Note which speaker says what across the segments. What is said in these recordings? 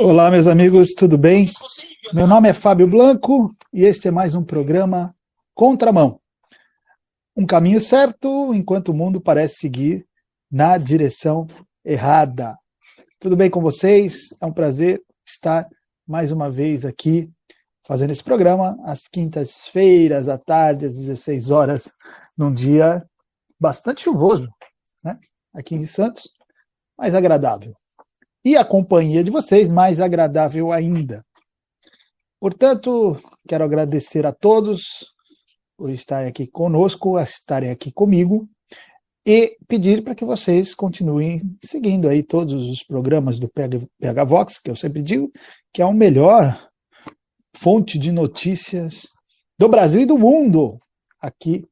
Speaker 1: Olá, meus amigos, tudo bem? Meu nome é Fábio Blanco e este é mais um programa Contramão. Um caminho certo enquanto o mundo parece seguir na direção errada. Tudo bem com vocês? É um prazer estar mais uma vez aqui fazendo esse programa às quintas-feiras à tarde, às 16 horas, num dia bastante chuvoso, né? Aqui em Santos, mas agradável e a companhia de vocês mais agradável ainda. Portanto, quero agradecer a todos por estarem aqui conosco, estarem aqui comigo e pedir para que vocês continuem seguindo aí todos os programas do PH Vox, que eu sempre digo que é a melhor fonte de notícias do Brasil e do mundo aqui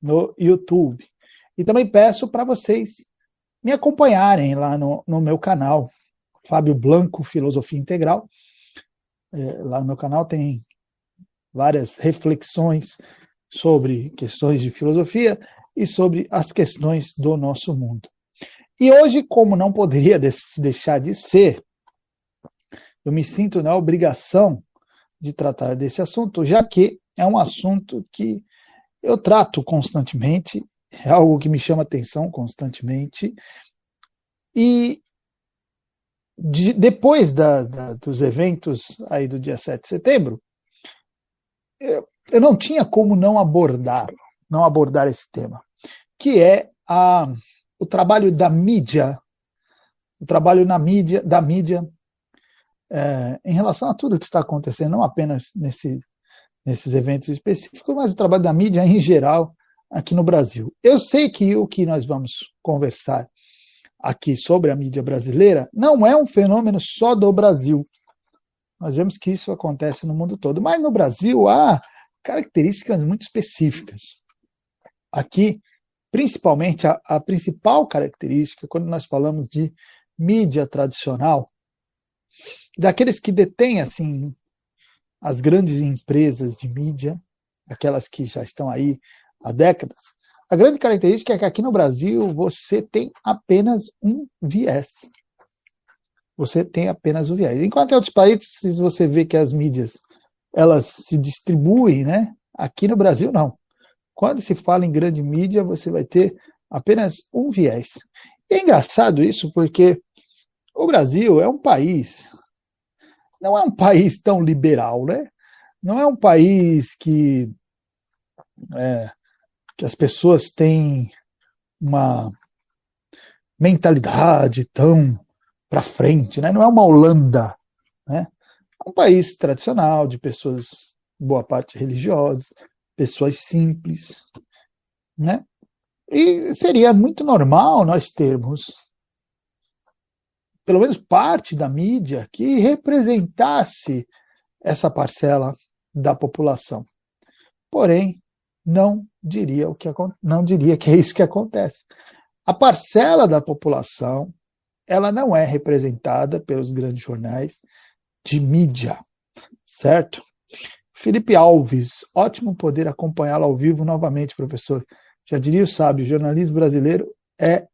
Speaker 1: no YouTube. E também peço para vocês me acompanharem lá no, no meu canal, Fábio Blanco, Filosofia Integral. É, lá no meu canal tem várias reflexões sobre questões de filosofia e sobre as questões do nosso mundo. E hoje, como não poderia deixar de ser, eu me sinto na obrigação de tratar desse assunto, já que é um assunto que eu trato constantemente, é algo que me chama atenção constantemente, e de, depois da, da, dos eventos aí do dia 7 de setembro, eu, eu não tinha como não abordar, não abordar esse tema, que é a, o trabalho da mídia, o trabalho na mídia, da mídia é, em relação a tudo que está acontecendo, não apenas nesse, nesses eventos específicos, mas o trabalho da mídia em geral aqui no Brasil. Eu sei que o que nós vamos conversar aqui sobre a mídia brasileira não é um fenômeno só do Brasil. Nós vemos que isso acontece no mundo todo, mas no Brasil há características muito específicas. Aqui, principalmente, a, a principal característica, quando nós falamos de mídia tradicional, daqueles que detêm assim as grandes empresas de mídia, aquelas que já estão aí há décadas, a grande característica é que aqui no Brasil você tem apenas um viés. Você tem apenas um viés. Enquanto em outros países você vê que as mídias elas se distribuem, né? Aqui no Brasil não. Quando se fala em grande mídia, você vai ter apenas um viés. E é engraçado isso porque o Brasil é um país, não é um país tão liberal, né? Não é um país que é, as pessoas têm uma mentalidade tão para frente, né? Não é uma Holanda, né? É um país tradicional de pessoas boa parte religiosas, pessoas simples, né? E seria muito normal nós termos pelo menos parte da mídia que representasse essa parcela da população. Porém, não diria o que não diria que é isso que acontece. A parcela da população, ela não é representada pelos grandes jornais de mídia, certo? Felipe Alves, ótimo poder acompanhá-lo ao vivo novamente, professor. Já diria o sábio, jornalismo brasileiro é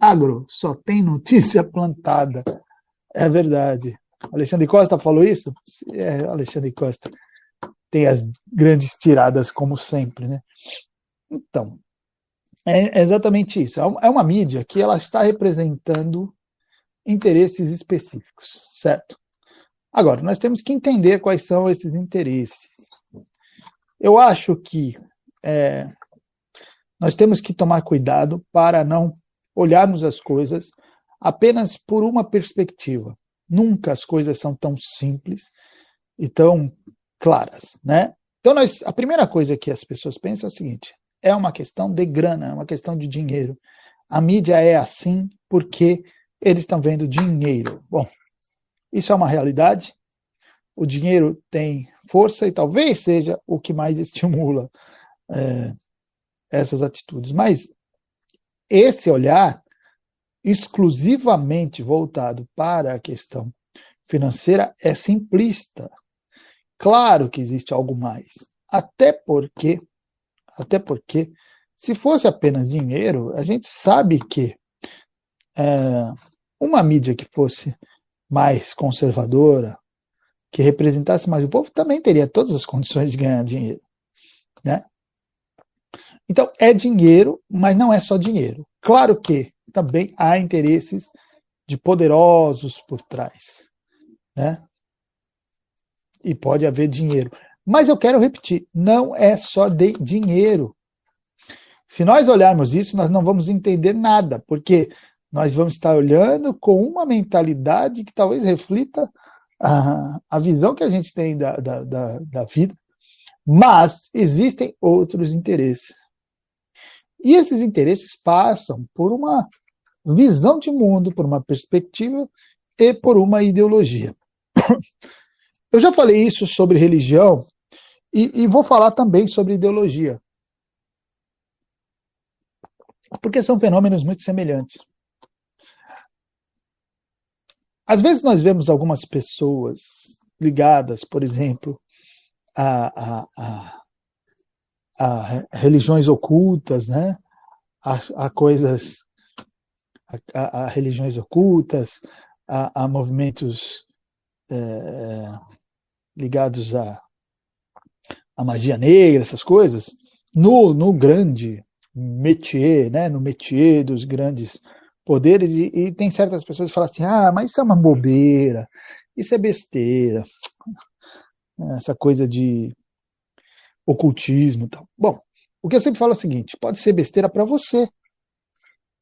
Speaker 1: agro, só tem notícia plantada. É verdade. Alexandre Costa falou isso? É, Alexandre Costa tem as grandes tiradas, como sempre. Né? Então, é exatamente isso. É uma mídia que ela está representando interesses específicos, certo? Agora, nós temos que entender quais são esses interesses. Eu acho que é, nós temos que tomar cuidado para não olharmos as coisas apenas por uma perspectiva. Nunca as coisas são tão simples e tão claras, né? Então, nós, a primeira coisa que as pessoas pensam é o seguinte: é uma questão de grana, é uma questão de dinheiro. A mídia é assim porque eles estão vendo dinheiro. Bom, isso é uma realidade. O dinheiro tem força e talvez seja o que mais estimula é, essas atitudes. Mas esse olhar exclusivamente voltado para a questão financeira é simplista. Claro que existe algo mais. Até porque, até porque, se fosse apenas dinheiro, a gente sabe que é, uma mídia que fosse mais conservadora, que representasse mais o povo, também teria todas as condições de ganhar dinheiro. Né? Então, é dinheiro, mas não é só dinheiro. Claro que também há interesses de poderosos por trás. Né? E pode haver dinheiro. Mas eu quero repetir, não é só de dinheiro. Se nós olharmos isso, nós não vamos entender nada, porque nós vamos estar olhando com uma mentalidade que talvez reflita a, a visão que a gente tem da, da, da, da vida, mas existem outros interesses. E esses interesses passam por uma visão de mundo, por uma perspectiva e por uma ideologia. Eu já falei isso sobre religião e, e, vou falar também sobre ideologia. Porque são fenômenos muito semelhantes. Às vezes nós vemos algumas pessoas ligadas, por exemplo, a, a, a, a religiões ocultas, né? a, coisas, a, religiões ocultas, a, a movimentos é, ligados à, à magia negra, essas coisas, no, no grande métier, né? no métier dos grandes poderes, e, e, tem certas pessoas que falam assim, ah, mas isso é uma bobeira, isso é besteira, essa coisa de ocultismo e tal. Bom, o que eu sempre falo é o seguinte, pode ser besteira para você,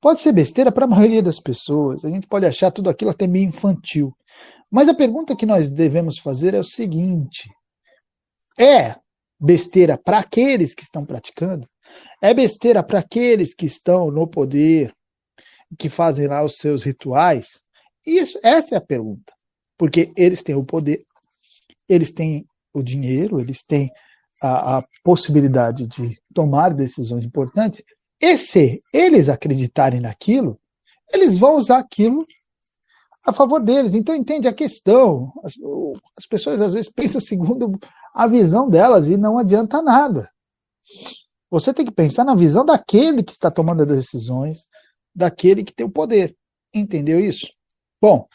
Speaker 1: pode ser besteira para a maioria das pessoas, a gente pode achar tudo aquilo até meio infantil, mas a pergunta que nós devemos fazer é o seguinte, é besteira para aqueles que estão praticando? É besteira para aqueles que estão no poder, que fazem lá os seus rituais? Isso, essa é a pergunta. Porque eles têm o poder, eles têm o dinheiro, eles têm a, a possibilidade de tomar decisões importantes. E se eles acreditarem naquilo, eles vão usar aquilo a favor deles. Então entende a questão. As, as pessoas às vezes pensam segundo a visão delas e não adianta nada. Você tem que pensar na visão daquele que está tomando as decisões, daquele que tem o poder. Entendeu isso? Bom,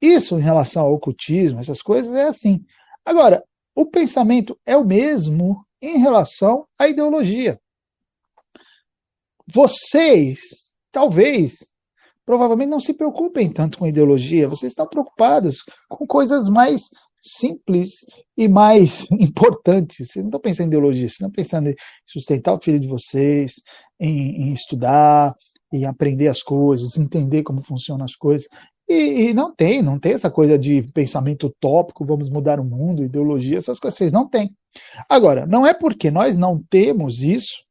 Speaker 1: isso em relação ao ocultismo, essas coisas, é assim. Agora, o pensamento é o mesmo em relação à ideologia. Vocês, talvez, provavelmente não se preocupem tanto com ideologia, vocês estão preocupados com coisas mais simples e mais importantes. Vocês não estão pensando em ideologia, vocês estão pensando em sustentar o filho de vocês, em, em estudar, em aprender as coisas, entender como funcionam as coisas. E, e, não tem, não tem essa coisa de pensamento utópico, vamos mudar o mundo, ideologia, essas coisas vocês não têm. Agora, não é porque nós não temos isso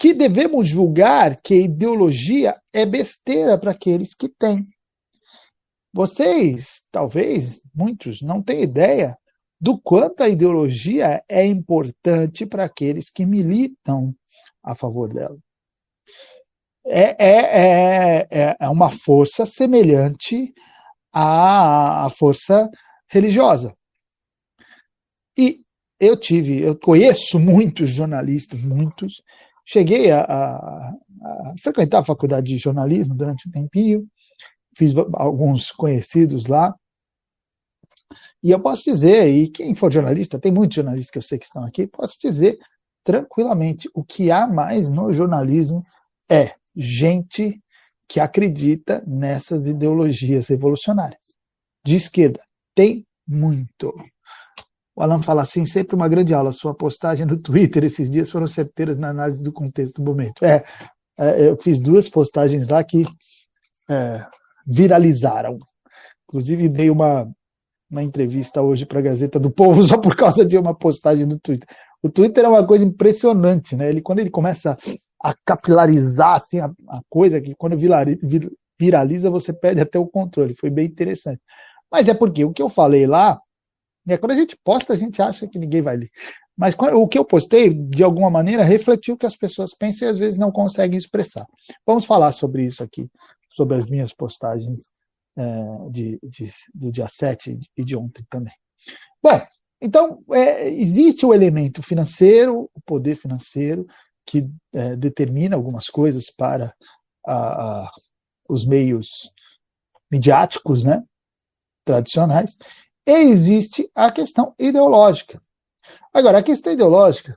Speaker 1: que devemos julgar que ideologia é besteira para aqueles que têm. Vocês, talvez, muitos, não têm ideia do quanto a ideologia é importante para aqueles que militam a favor dela. É, é, é, é uma força semelhante à, à força religiosa. E eu tive, eu conheço muitos jornalistas, muitos. Cheguei a, a, a frequentar a faculdade de jornalismo durante um tempinho, fiz alguns conhecidos lá. E eu posso dizer, e quem for jornalista, tem muitos jornalistas que eu sei que estão aqui, posso dizer tranquilamente, o que há mais no jornalismo é gente que acredita nessas ideologias revolucionárias. De esquerda, tem muito. O Alan fala assim, sempre uma grande aula. Sua postagem no Twitter esses dias foram certeiras na análise do contexto do momento. É, é eu fiz duas postagens lá que é, viralizaram. Inclusive, dei uma, uma entrevista hoje para a Gazeta do Povo só por causa de uma postagem no Twitter. O Twitter é uma coisa impressionante, né? Ele, quando ele começa a capilarizar assim, a, a coisa, que quando viraliza você perde até o controle. Foi bem interessante. Mas é porque o que eu falei lá, né, quando a gente posta, a gente acha que ninguém vai ler. Mas o que eu postei, de alguma maneira, refletiu o que as pessoas pensam e às vezes não conseguem expressar. Vamos falar sobre isso aqui sobre as minhas postagens é, de, de, do dia 7 e de ontem também. Bom, então, é, existe o elemento financeiro, o poder financeiro, que é, determina algumas coisas para a, a, os meios midiáticos, né? Tradicionais. Existe a questão ideológica. Agora, a questão ideológica,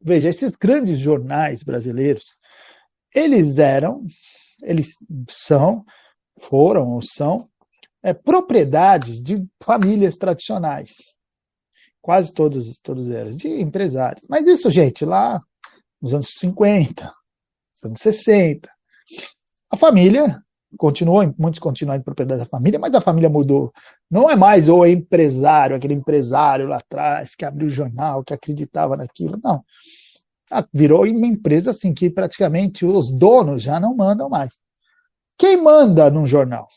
Speaker 1: veja, esses grandes jornais brasileiros, eles eram, eles são, foram ou são, é, propriedades de famílias tradicionais. Quase todos, todos eram, de empresários. Mas isso, gente, lá nos anos 50, nos anos 60, a família continuou, muitos continuam em propriedade da família, mas a família mudou. Não é mais o empresário, aquele empresário lá atrás que abriu o jornal, que acreditava naquilo. Não. Ah, virou uma empresa assim que praticamente os donos já não mandam mais. Quem manda num jornal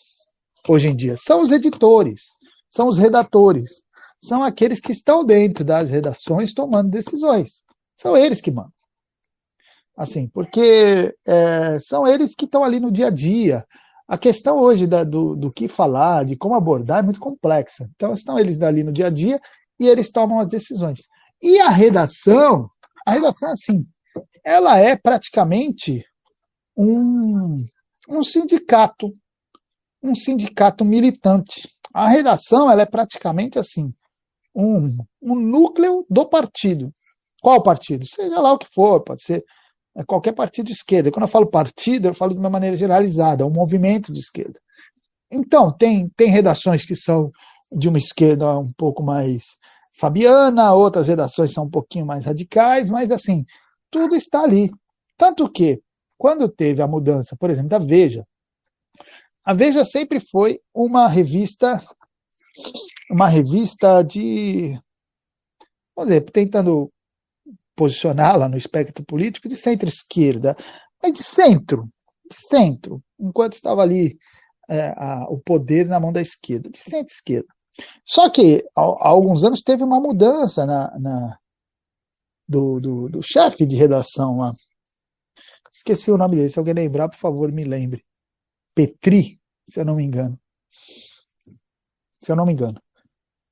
Speaker 1: hoje em dia são os editores, são os redatores, são aqueles que estão dentro das redações tomando decisões. São eles que mandam. Assim, porque é, são eles que estão ali no dia a dia. A questão hoje da, do, do que falar, de como abordar, é muito complexa. Então, estão eles ali no dia a dia e eles tomam as decisões. E a redação, a redação, assim, ela é praticamente um, um sindicato, um sindicato militante. A redação, ela é praticamente assim, um, um núcleo do partido. Qual partido? Seja lá o que for, pode ser é qualquer partido de esquerda. Quando eu falo partido, eu falo de uma maneira generalizada, é um movimento de esquerda. Então, tem, tem redações que são de uma esquerda um pouco mais fabiana, outras redações são um pouquinho mais radicais, mas assim, tudo está ali. Tanto que, quando teve a mudança, por exemplo, da Veja, a Veja sempre foi uma revista, uma revista de, vamos dizer, tentando posicioná-la no espectro político de centro-esquerda, mas de centro, de centro, enquanto estava ali é, a, o poder na mão da esquerda, de centro-esquerda. Só que há, há, alguns anos teve uma mudança na, na do, do, do chefe de redação lá. Esqueci o nome dele, se alguém lembrar, por favor, me lembre. Petri, se eu não me engano. Se eu não me engano.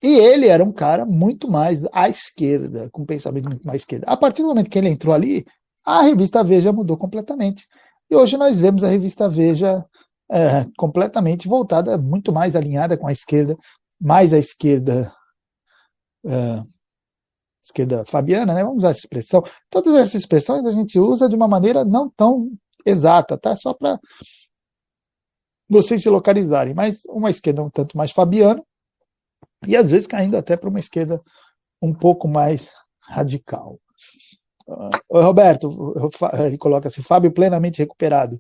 Speaker 1: E ele era um cara muito mais à esquerda, com pensamento muito mais à esquerda. A partir do momento que ele entrou ali, a revista Veja mudou completamente. E hoje nós vemos a revista Veja é, completamente voltada, muito mais alinhada com a esquerda, mais à esquerda, é, esquerda fabiana, né? vamos usar essa expressão. Todas essas expressões a gente usa de uma maneira não tão exata, tá? Só para vocês se localizarem. Mas uma esquerda um tanto mais fabiana, e às vezes caindo até para uma esquerda um pouco mais radical. Uh, Roberto, ele coloca assim, Fábio plenamente recuperado.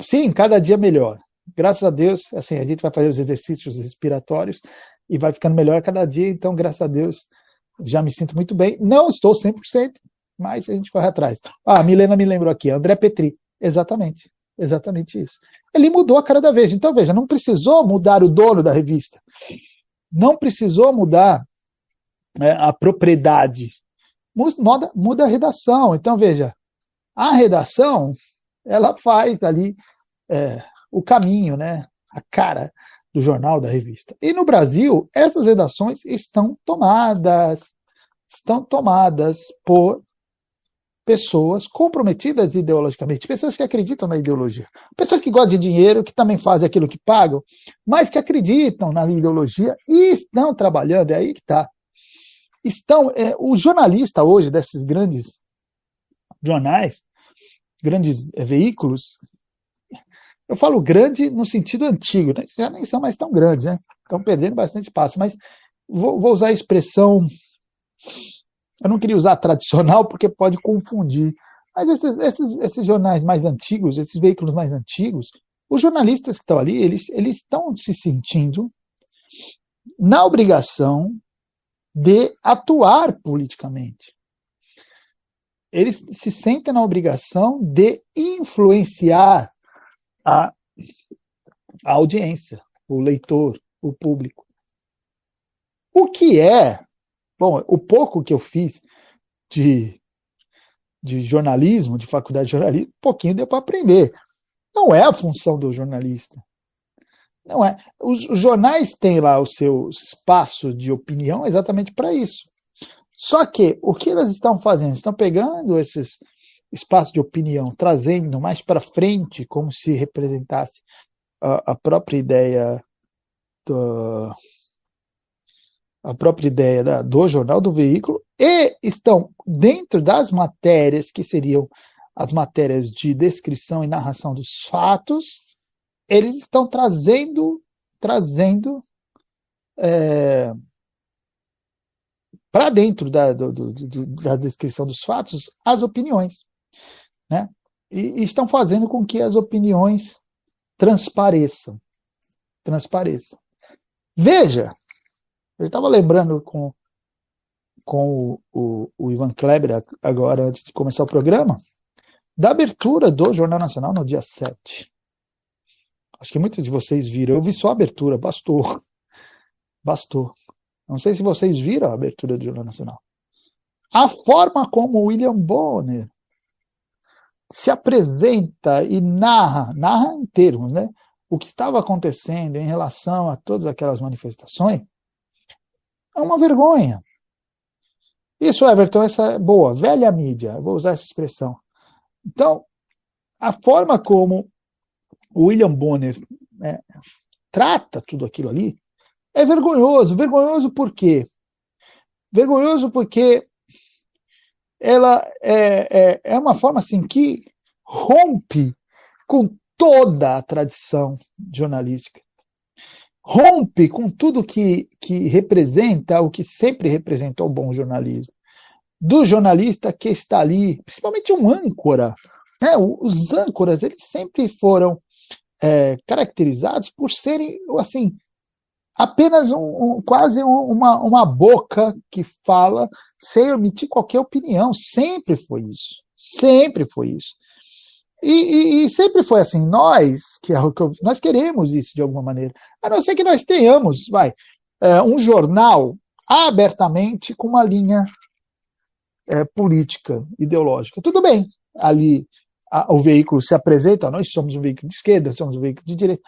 Speaker 1: Sim, cada dia melhor. Graças a Deus, assim, a gente vai fazer os exercícios respiratórios e vai ficando melhor cada dia, então, graças a Deus, já me sinto muito bem. Não estou 100%, mas a gente corre atrás. Ah, a Milena me lembrou aqui, André Petri. Exatamente, exatamente isso. Ele mudou a cara da Veja. Então, veja, não precisou mudar o dono da revista não precisou mudar é, a propriedade, muda, muda a redação. Então, veja, a redação, ela faz ali é, o caminho, né, a cara do jornal, da revista. E no Brasil, essas redações estão tomadas, estão tomadas por pessoas comprometidas ideologicamente, pessoas que acreditam na ideologia, pessoas que gostam de dinheiro, que também fazem aquilo que pagam, mas que acreditam na ideologia e estão trabalhando, é aí que está. Estão, é, o jornalista hoje desses grandes jornais, grandes é, veículos, eu falo grande no sentido antigo, né? já nem são mais tão grandes, né? estão perdendo bastante espaço, mas vou, vou usar a expressão eu não queria usar tradicional porque pode confundir. Mas esses, esses, esses jornais mais antigos, esses veículos mais antigos, os jornalistas que estão ali, eles, eles estão se sentindo na obrigação de atuar politicamente. Eles se sentem na obrigação de influenciar a, a audiência, o leitor, o público. O que é Bom, o pouco que eu fiz de, de jornalismo, de faculdade de jornalismo, pouquinho deu para aprender. Não é a função do jornalista. Não é. Os, os jornais têm lá o seu espaço de opinião exatamente para isso. Só que o que elas estão fazendo? Estão pegando esses espaços de opinião, trazendo mais para frente, como se representasse a, a própria ideia do, a própria ideia da, do jornal do veículo e estão dentro das matérias que seriam as matérias de descrição e narração dos fatos, eles estão trazendo trazendo é, para dentro da, do, do, da descrição dos fatos as opiniões, né? E, e estão fazendo com que as opiniões transpareçam, transpareçam. Veja, eu estava lembrando com, com o, o, o, Ivan Kleber agora, antes de começar o programa, da abertura do Jornal Nacional no dia 7. Acho que muitos de vocês viram. Eu vi só a abertura, bastou. Bastou. Não sei se vocês viram a abertura do Jornal Nacional. A forma como William Bonner se apresenta e narra, narra em termos, né? O que estava acontecendo em relação a todas aquelas manifestações, é uma vergonha. Isso, Everton, essa é boa, velha mídia, vou usar essa expressão. Então, a forma como o William Bonner né, trata tudo aquilo ali é vergonhoso. Vergonhoso por quê? Vergonhoso porque ela é, é, é uma forma assim que rompe com toda a tradição jornalística rompe com tudo que, que representa, o que sempre representou o bom jornalismo. Do jornalista que está ali, principalmente um âncora. Né? Os âncoras, eles sempre foram é, caracterizados por serem, assim, apenas um, um, quase uma, uma boca que fala sem emitir qualquer opinião. Sempre foi isso. Sempre foi isso. E, e, e, sempre foi assim, nós, que, nós queremos isso de alguma maneira, a não ser que nós tenhamos, vai, é, um jornal abertamente com uma linha é, política, ideológica. Tudo bem, ali a, o veículo se apresenta, nós somos um veículo de esquerda, somos um veículo de direita.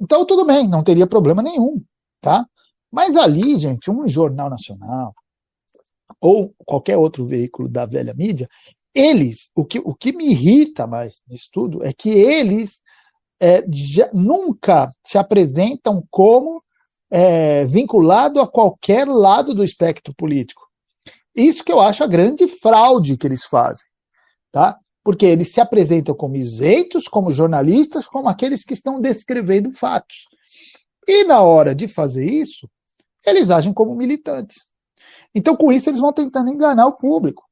Speaker 1: Então tudo bem, não teria problema nenhum, tá? Mas ali, gente, um jornal nacional ou qualquer outro veículo da velha mídia, eles, o que, o que me irrita mais disso tudo é que eles é, já, nunca se apresentam como é, vinculado a qualquer lado do espectro político. Isso que eu acho a grande fraude que eles fazem, tá? Porque eles se apresentam como isentos, como jornalistas, como aqueles que estão descrevendo fatos. E na hora de fazer isso, eles agem como militantes. Então, com isso, eles vão tentando enganar o público.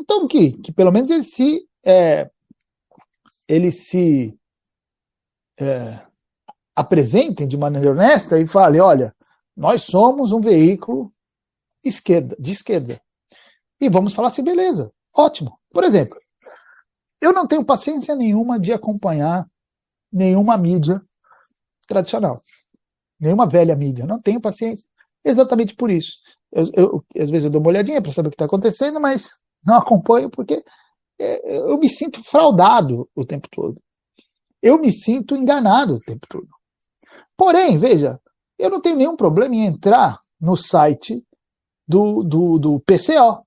Speaker 1: Então, que, que pelo menos ele se, é, ele se é, apresentem de maneira honesta e falem, olha, nós somos um veículo esquerda, de esquerda. E vamos falar assim, beleza, ótimo. Por exemplo, eu não tenho paciência nenhuma de acompanhar nenhuma mídia tradicional, nenhuma velha mídia, não tenho paciência. Exatamente por isso. Eu, eu, às vezes eu dou uma olhadinha para saber o que está acontecendo, mas não acompanho porque é, eu me sinto fraudado o tempo todo. Eu me sinto enganado o tempo todo. Porém, veja, eu não tenho nenhum problema em entrar no site do, do, do PCO,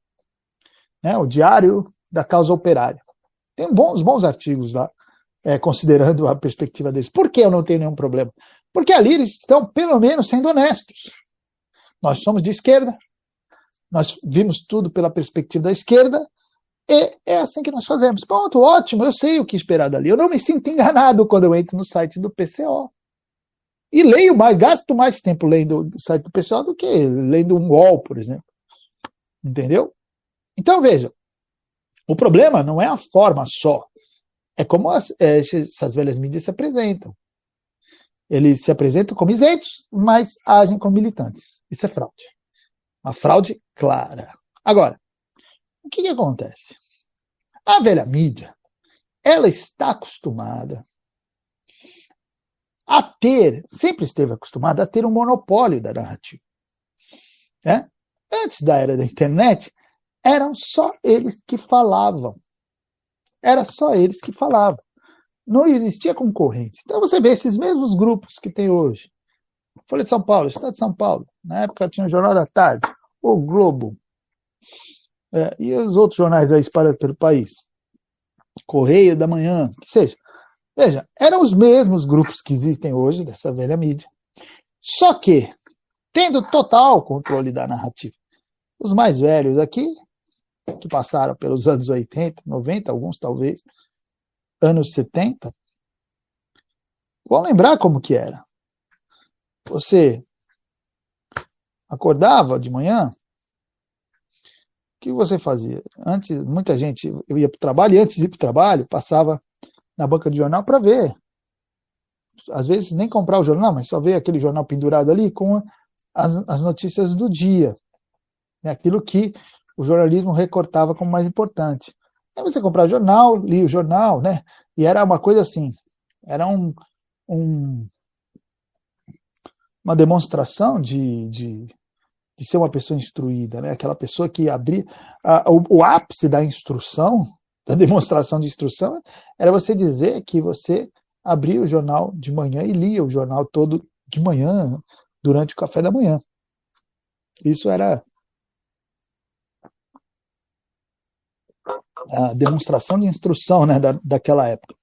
Speaker 1: né, o Diário da Causa Operária. Tem bons, bons artigos lá, é, considerando a perspectiva deles. Por que eu não tenho nenhum problema? Porque ali eles estão, pelo menos, sendo honestos. Nós somos de esquerda, nós vimos tudo pela perspectiva da esquerda, e é assim que nós fazemos. Pronto, ótimo, eu sei o que esperar dali. Eu não me sinto enganado quando eu entro no site do PCO. E leio mais, gasto mais tempo lendo o site do PCO do que lendo um UOL, por exemplo. Entendeu? Então, veja, o problema não é a forma só. É como as, é, essas velhas mídias se apresentam. Eles se apresentam como isentos, mas agem como militantes. Isso é fraude. Uma fraude clara. Agora, o que, que acontece? A velha mídia, ela está acostumada a ter, sempre esteve acostumada a ter um monopólio da narrativa. Né? Antes da era da internet, eram só eles que falavam. Era só eles que falavam. Não existia concorrência. Então você vê esses mesmos grupos que tem hoje. Folha de São Paulo, Estado de São Paulo. Na época tinha o Jornal da Tarde, o Globo é, e os outros jornais aí espalhados pelo país. Correio da Manhã, que seja. Veja, eram os mesmos grupos que existem hoje dessa velha mídia. Só que, tendo total controle da narrativa. Os mais velhos aqui, que passaram pelos anos 80, 90, alguns talvez, anos 70, vão lembrar como que era. Você acordava de manhã, o que você fazia? Antes, muita gente eu ia para o trabalho e antes de ir para o trabalho, passava na banca de jornal para ver. Às vezes nem comprar o jornal, mas só ver aquele jornal pendurado ali com as, as notícias do dia. Né? Aquilo que o jornalismo recortava como mais importante. Aí você comprava o jornal, lia o jornal, né? E era uma coisa assim, era um, um uma demonstração de, de, de, ser uma pessoa instruída, né? aquela pessoa que abria. A, o, o, ápice da instrução, da demonstração de instrução, era você dizer que você abria o jornal de manhã e lia o jornal todo de manhã, durante o café da manhã. Isso era a demonstração de instrução né, da, daquela época.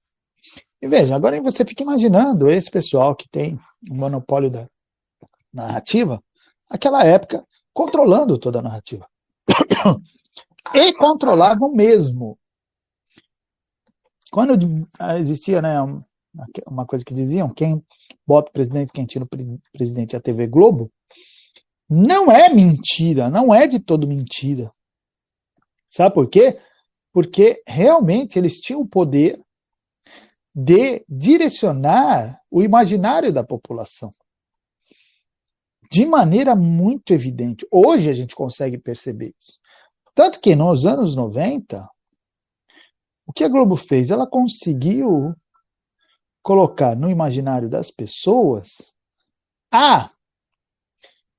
Speaker 1: E veja, agora você fica imaginando esse pessoal que tem o monopólio da narrativa, aquela época, controlando toda a narrativa. E controlavam mesmo. Quando existia né, uma coisa que diziam, quem bota o presidente, quem tira o presidente é a TV Globo, não é mentira, não é de todo mentira. Sabe por quê? Porque realmente eles tinham o poder de direcionar o imaginário da população. De maneira muito evidente. Hoje a gente consegue perceber isso. Tanto que nos anos 90, o que a Globo fez? Ela conseguiu colocar no imaginário das pessoas a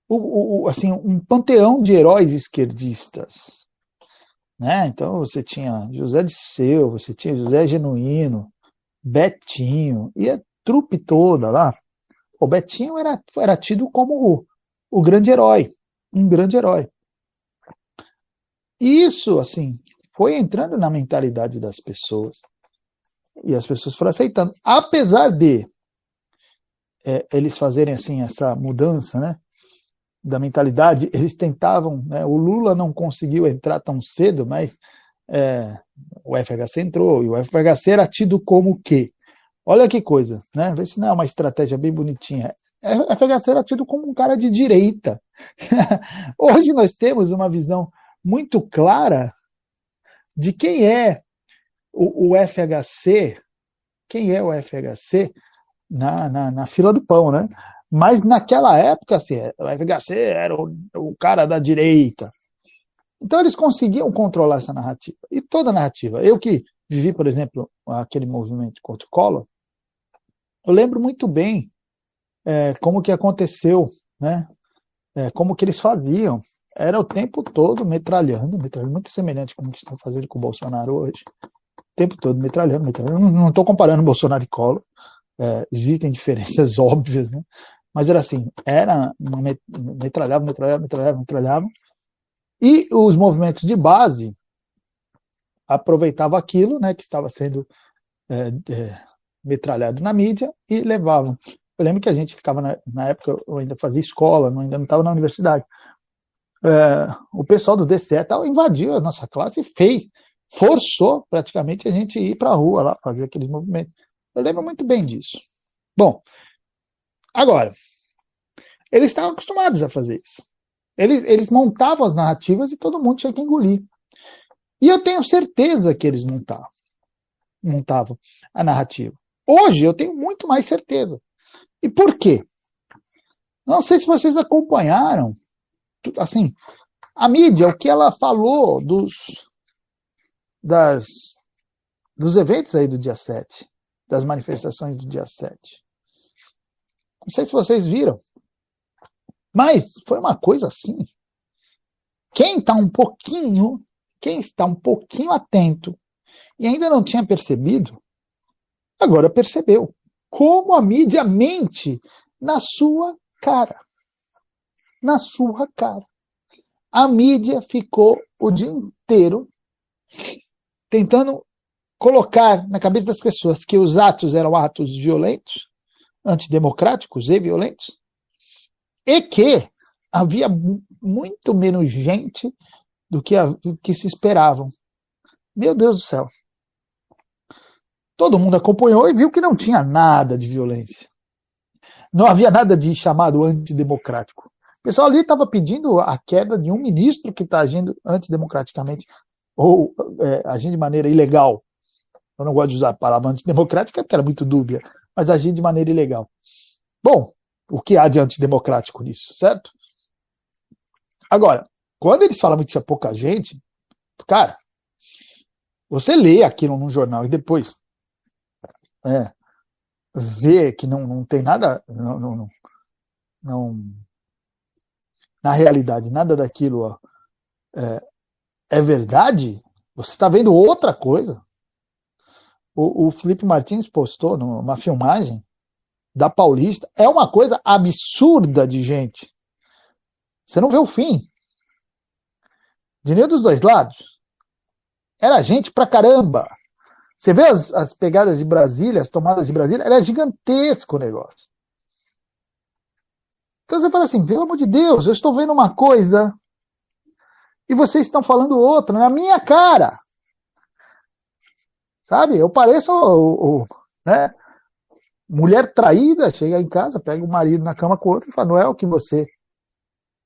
Speaker 1: o, o, assim, um panteão de heróis esquerdistas. Né? Então você tinha José de Seu, você tinha José Genuíno, Betinho, e a trupe toda lá. O Betinho era, era tido como o, o grande herói, um grande herói. Isso, assim, foi entrando na mentalidade das pessoas. E as pessoas foram aceitando. Apesar de é, eles fazerem, assim, essa mudança, né? Da mentalidade, eles tentavam, né, o Lula não conseguiu entrar tão cedo, mas é, o FHC entrou, e o FHC era tido como o quê? Olha que coisa, né? Vê se não é uma estratégia bem bonitinha. O FHC era tido como um cara de direita. Hoje nós temos uma visão muito clara de quem é o, o FHC, quem é o FHC na, na, na, fila do pão, né? Mas naquela época, assim, o FHC era o, o cara da direita, então eles conseguiam controlar essa narrativa. E toda a narrativa. Eu que vivi, por exemplo, aquele movimento contra o Collor, eu lembro muito bem é, como que aconteceu, né? É, como que eles faziam. Era o tempo todo metralhando, metralhando muito semelhante com o que estão fazendo com o Bolsonaro hoje. O tempo todo metralhando, metralhando. Não estou comparando Bolsonaro e Collor. É, existem diferenças óbvias, né? Mas era assim, era metralhava, metralhava, metralhava, metralhava, e os movimentos de base aproveitavam aquilo né, que estava sendo é, é, metralhado na mídia e levavam. Eu lembro que a gente ficava, na, na época, eu ainda fazia escola, não, ainda não estava na universidade. É, o pessoal do DCE tal, invadiu a nossa classe e fez, forçou praticamente a gente ir para a rua lá, fazer aqueles movimentos. Eu lembro muito bem disso. Bom, agora, eles estavam acostumados a fazer isso. Eles, eles montavam as narrativas e todo mundo tinha que engolir. E eu tenho certeza que eles montavam, montavam a narrativa. Hoje eu tenho muito mais certeza. E por quê? Não sei se vocês acompanharam, assim, a mídia, o que ela falou dos, das, dos eventos aí do dia 7, das manifestações do dia 7. Não sei se vocês viram. Mas foi uma coisa assim. Quem está um pouquinho, quem está um pouquinho atento e ainda não tinha percebido, agora percebeu como a mídia mente na sua cara. Na sua cara. A mídia ficou o dia inteiro tentando colocar na cabeça das pessoas que os atos eram atos violentos, antidemocráticos e violentos, e que havia muito menos gente do que, do que se esperavam. Meu Deus do céu. Todo mundo acompanhou e viu que não tinha nada de violência. Não havia nada de chamado antidemocrático. O pessoal ali estava pedindo a queda de um ministro que está agindo antidemocraticamente ou é, agindo de maneira ilegal. Eu não gosto de usar a palavra antidemocrática porque era muito dúbia, mas agindo de maneira ilegal. Bom, o que há de antidemocrático nisso, certo? Agora, quando eles falam que tinha pouca gente, cara, você lê aquilo num jornal e depois é, vê que não, não tem nada, não, não, não, na realidade, nada daquilo ó, é, é verdade, você está vendo outra coisa. O, o Felipe Martins postou numa filmagem da Paulista. É uma coisa absurda de gente. Você não vê o fim. De nenhum dos dois lados. Era gente pra caramba. Você vê as, as pegadas de Brasília, as tomadas de Brasília, era gigantesco o negócio. Então você fala assim, pelo amor de Deus, eu estou vendo uma coisa e vocês estão falando outra na minha cara. Sabe? Eu pareço o, o, né? mulher traída, chega em casa, pega o marido na cama com o outro e fala, não é o que você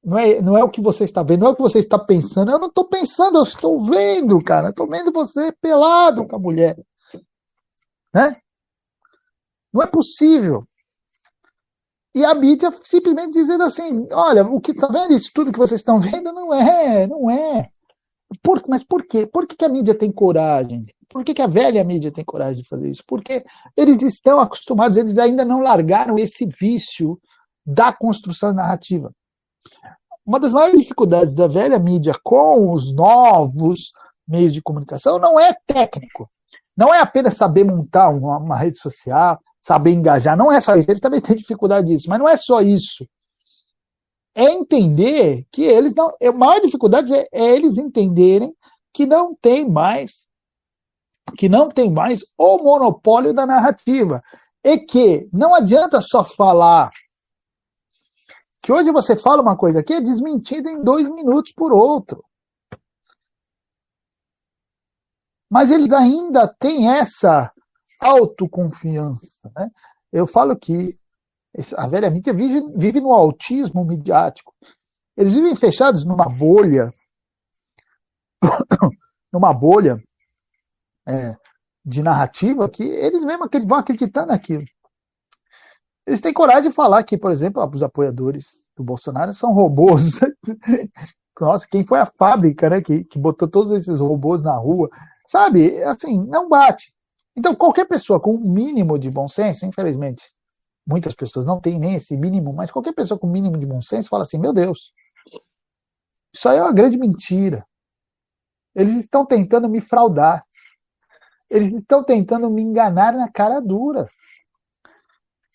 Speaker 1: não é, não é o que você está vendo, não é o que você está pensando. Eu não estou pensando, eu estou vendo, cara. Estou vendo você pelado com a mulher. Né? Não é possível. E a mídia simplesmente dizendo assim, olha, o que está vendo isso tudo que vocês estão vendo não é, não é. Por, mas por quê? Por que, que a mídia tem coragem? Por que, que a velha mídia tem coragem de fazer isso? Porque eles estão acostumados, eles ainda não largaram esse vício da construção narrativa. Uma das maiores dificuldades da velha mídia com os novos meios de comunicação não é técnico. Não é apenas saber montar uma, uma rede social, saber engajar. Não é só isso. Eles também têm dificuldade disso. Mas não é só isso. É entender que eles não. A maior dificuldade é, é eles entenderem que não tem mais que não tem mais o monopólio da narrativa. E que não adianta só falar. Que hoje você fala uma coisa aqui é desmentida em dois minutos por outro. Mas eles ainda têm essa autoconfiança. Né? Eu falo que a velha mídia vive, vive no autismo midiático. Eles vivem fechados numa bolha, numa bolha é, de narrativa que eles mesmos vão acreditar naquilo. Eles têm coragem de falar que, por exemplo, os apoiadores do Bolsonaro são robôs. Nossa, quem foi a fábrica né, que, que botou todos esses robôs na rua? Sabe, assim, não bate. Então, qualquer pessoa com um mínimo de bom senso, infelizmente, muitas pessoas não têm nem esse mínimo, mas qualquer pessoa com mínimo de bom senso fala assim: meu Deus, isso aí é uma grande mentira. Eles estão tentando me fraudar. Eles estão tentando me enganar na cara dura.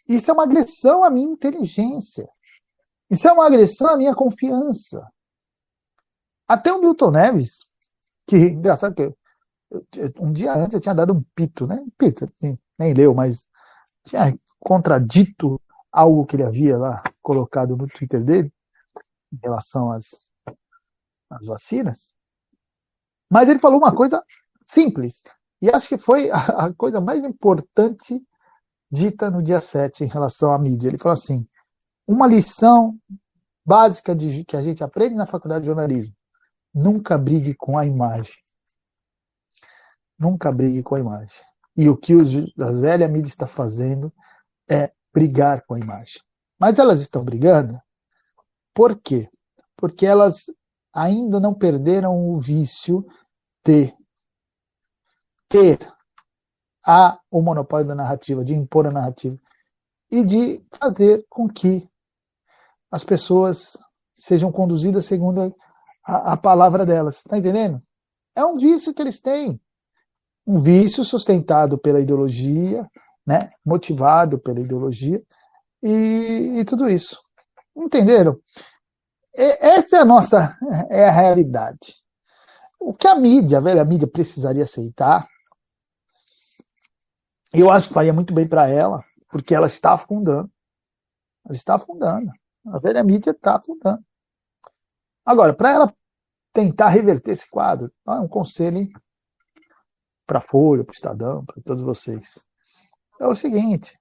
Speaker 1: Isso é uma agressão à minha inteligência. Isso é uma agressão à minha confiança. Até o Milton Neves, que engraçado que um dia antes eu tinha dado um pito, né? Um pito, nem leu, mas tinha contradito algo que ele havia lá colocado no Twitter dele em relação às, às vacinas. Mas ele falou uma coisa simples. E acho que foi a coisa mais importante dita no dia 7 em relação à mídia. Ele falou assim: uma lição básica de, que a gente aprende na faculdade de jornalismo: nunca brigue com a imagem. Nunca brigue com a imagem. E o que os, a velha mídia está fazendo é brigar com a imagem. Mas elas estão brigando por quê? Porque elas ainda não perderam o vício de ter a, o monopólio da narrativa, de impor a narrativa e de fazer com que as pessoas sejam conduzidas segundo a, a palavra delas. Está entendendo? É um vício que eles têm. Um vício sustentado pela ideologia, né? motivado pela ideologia e, e tudo isso. Entenderam? E, essa é a nossa é a realidade. O que a mídia, a velha mídia, precisaria aceitar Eu acho que faria muito bem para ela, porque ela está afundando. Ela está afundando. A velha mídia está afundando. Agora, para ela tentar reverter esse quadro, é um conselho para a Folha, para o Estadão, para todos vocês. É o seguinte: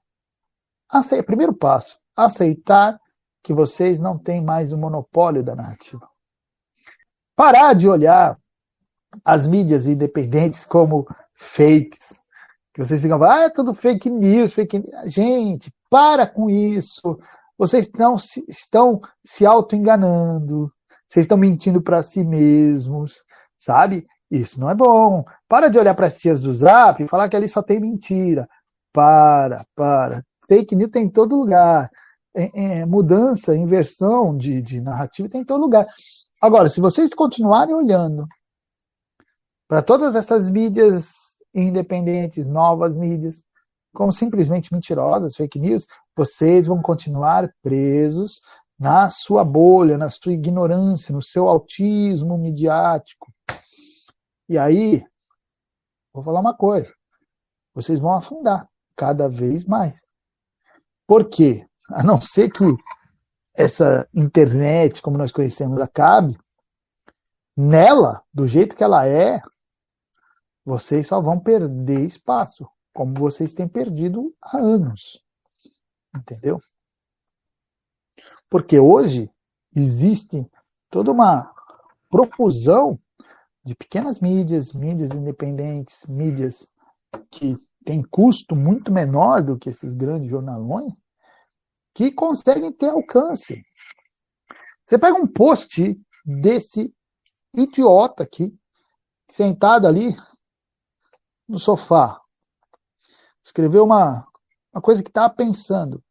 Speaker 1: primeiro passo, aceitar que vocês não têm mais o monopólio da narrativa. Parar de olhar as mídias independentes como fakes. Que vocês ficam falando, ah, é tudo fake news, fake news. Gente, para com isso. Vocês não se, estão se auto-enganando. Vocês estão mentindo para si mesmos, sabe? Isso não é bom. Para de olhar para as tias do Zap e falar que ali só tem mentira. Para, para. Fake news tem em todo lugar. É, é, mudança, inversão de, de narrativa tem em todo lugar. Agora, se vocês continuarem olhando para todas essas mídias independentes, novas mídias, como simplesmente mentirosas, fake news, vocês vão continuar presos na sua bolha, na sua ignorância, no seu autismo midiático. E aí, vou falar uma coisa: vocês vão afundar cada vez mais. Por quê? A não ser que essa internet, como nós conhecemos, acabe, nela, do jeito que ela é, vocês só vão perder espaço, como vocês têm perdido há anos. Entendeu? Porque hoje existe toda uma profusão de pequenas mídias, mídias independentes, mídias que têm custo muito menor do que esses grandes jornalões, que conseguem ter alcance. Você pega um post desse idiota aqui, sentado ali no sofá, escreveu uma, uma coisa que estava pensando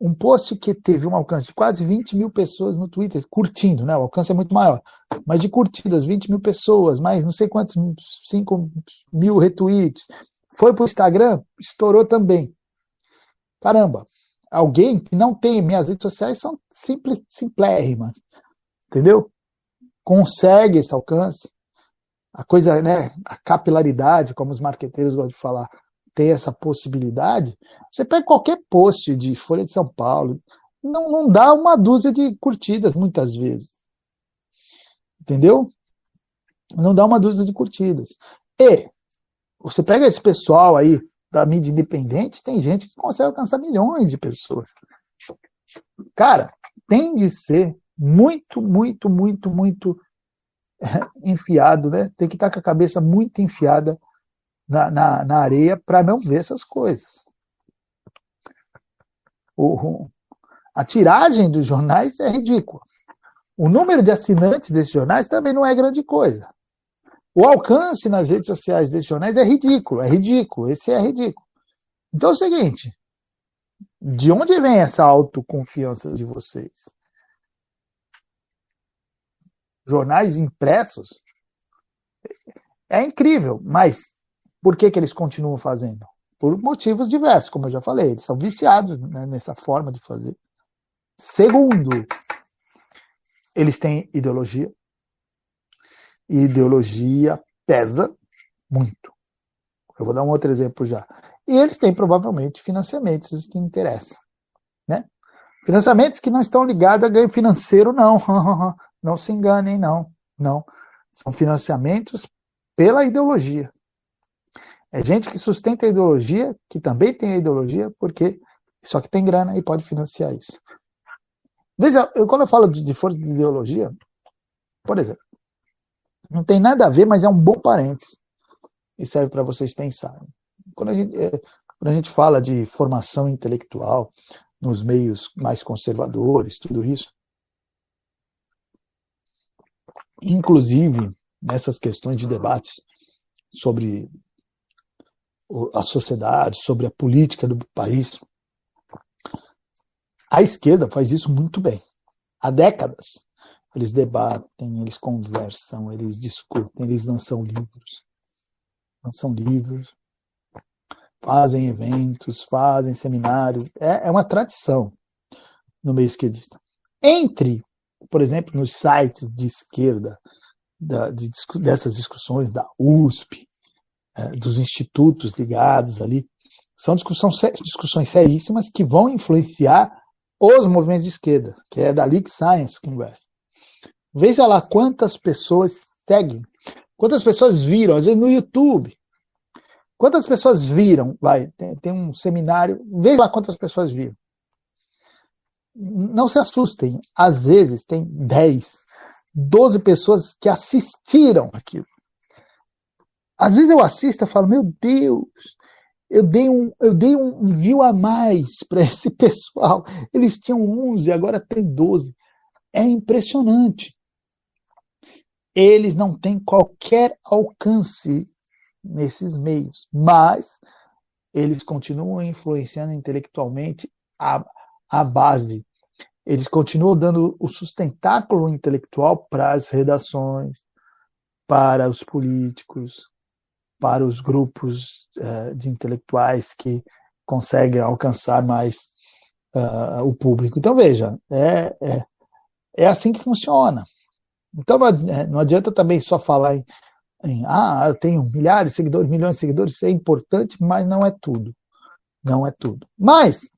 Speaker 1: um post que teve um alcance de quase 20 mil pessoas no Twitter, curtindo, né? O alcance é muito maior. Mas de curtidas, 20 mil pessoas, mais não sei quantos, 5 mil retweets. Foi para o Instagram, estourou também. Caramba, alguém que não tem, minhas redes sociais são simples, simplérrimas, entendeu? Consegue esse alcance. A coisa, né, a capilaridade, como os marqueteiros gostam de falar, ter essa possibilidade, você pega qualquer post de Folha de São Paulo, não, não dá uma dúzia de curtidas muitas vezes. Entendeu? Não dá uma dúzia de curtidas. E você pega esse pessoal aí da mídia independente, tem gente que consegue alcançar milhões de pessoas. Cara, tem de ser muito, muito, muito, muito enfiado, né? Tem que estar com a cabeça muito enfiada na, na, na areia para não ver essas coisas. O, a tiragem dos jornais é ridícula. O número de assinantes desses jornais também não é grande coisa. O alcance nas redes sociais desses jornais é ridículo, é ridículo, esse é ridículo. Então é o seguinte, de onde vem essa autoconfiança de vocês? Jornais impressos? É incrível, mas por que, que eles continuam fazendo? Por motivos diversos, como eu já falei, eles são viciados né, nessa forma de fazer. Segundo, eles têm ideologia. E ideologia pesa muito. Eu vou dar um outro exemplo já. E eles têm provavelmente financiamentos que interessam. Né? Financiamentos que não estão ligados a ganho financeiro, não. Não se enganem, não. Não. São financiamentos pela ideologia. É gente que sustenta a ideologia, que também tem a ideologia, porque só que tem grana e pode financiar isso. Veja, eu, quando eu falo de, de força de ideologia, por exemplo, não tem nada a ver, mas é um bom parênteses. E serve para vocês pensarem. Quando a, gente, é, quando a gente fala de formação intelectual nos meios mais conservadores, tudo isso, inclusive nessas questões de debates sobre a sociedade, sobre a política do país. A esquerda faz isso muito bem. Há décadas. Eles debatem, eles conversam, eles discutem, eles lançam livros. Lançam livros, fazem eventos, fazem seminários. É, é uma tradição no meio esquerdista. Entre, por exemplo, nos sites de esquerda, da, de, dessas discussões da USP, é, dos institutos ligados ali, São discussões, seríssimas que vão influenciar os movimentos de esquerda, que é dali que saem as conversas. Veja lá quantas pessoas seguem, quantas pessoas viram, às vezes no YouTube. Quantas pessoas viram? Vai, tem, tem um seminário, veja lá quantas pessoas viram. Não se assustem, às vezes tem 10, 12 pessoas que assistiram aquilo. Às vezes eu assisto e falo, meu Deus, eu dei um, eu dei um view a mais para esse pessoal. Eles tinham 11, agora tem 12. É impressionante. Eles não têm qualquer alcance nesses meios, mas eles continuam influenciando intelectualmente a, a base. Eles continuam dando o sustentáculo intelectual para as redações, para os políticos, para os grupos uh, de intelectuais que conseguem alcançar mais uh, o público. Então, veja, é, é, é, assim que funciona. Então, não adianta também só falar em, em, ah, eu tenho milhares de seguidores, milhões de seguidores, isso é importante, mas não é tudo. Não é tudo. Mas, é,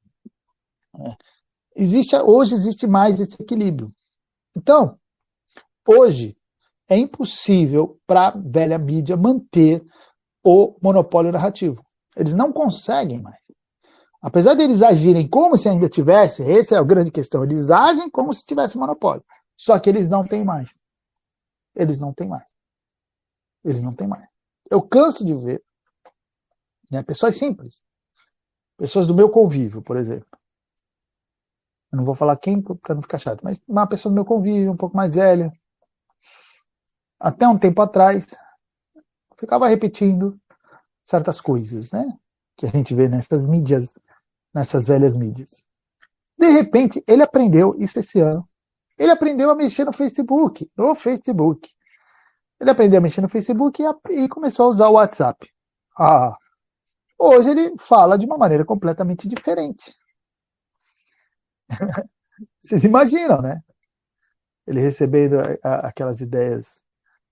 Speaker 1: existe, hoje existe mais esse equilíbrio. Então, hoje, é impossível para a velha mídia manter o monopólio narrativo. Eles não conseguem mais. Apesar de eles agirem como se ainda tivesse, essa é a grande questão, eles agem como se tivesse monopólio. Só que eles não têm mais. Eles não têm mais. Eles não têm mais. Eu canso de ver né, pessoas simples, pessoas do meu convívio, por exemplo. Não vou falar quem para não ficar chato, mas uma pessoa do meu convívio, um pouco mais velha. Até um tempo atrás, ficava repetindo certas coisas, né? Que a gente vê nessas mídias, nessas velhas mídias. De repente, ele aprendeu isso esse ano. Ele aprendeu a mexer no Facebook, no Facebook. Ele aprendeu a mexer no Facebook e, e começou a usar o WhatsApp. Ah, hoje ele fala de uma maneira completamente diferente. Vocês imaginam, né? Ele recebendo aquelas ideias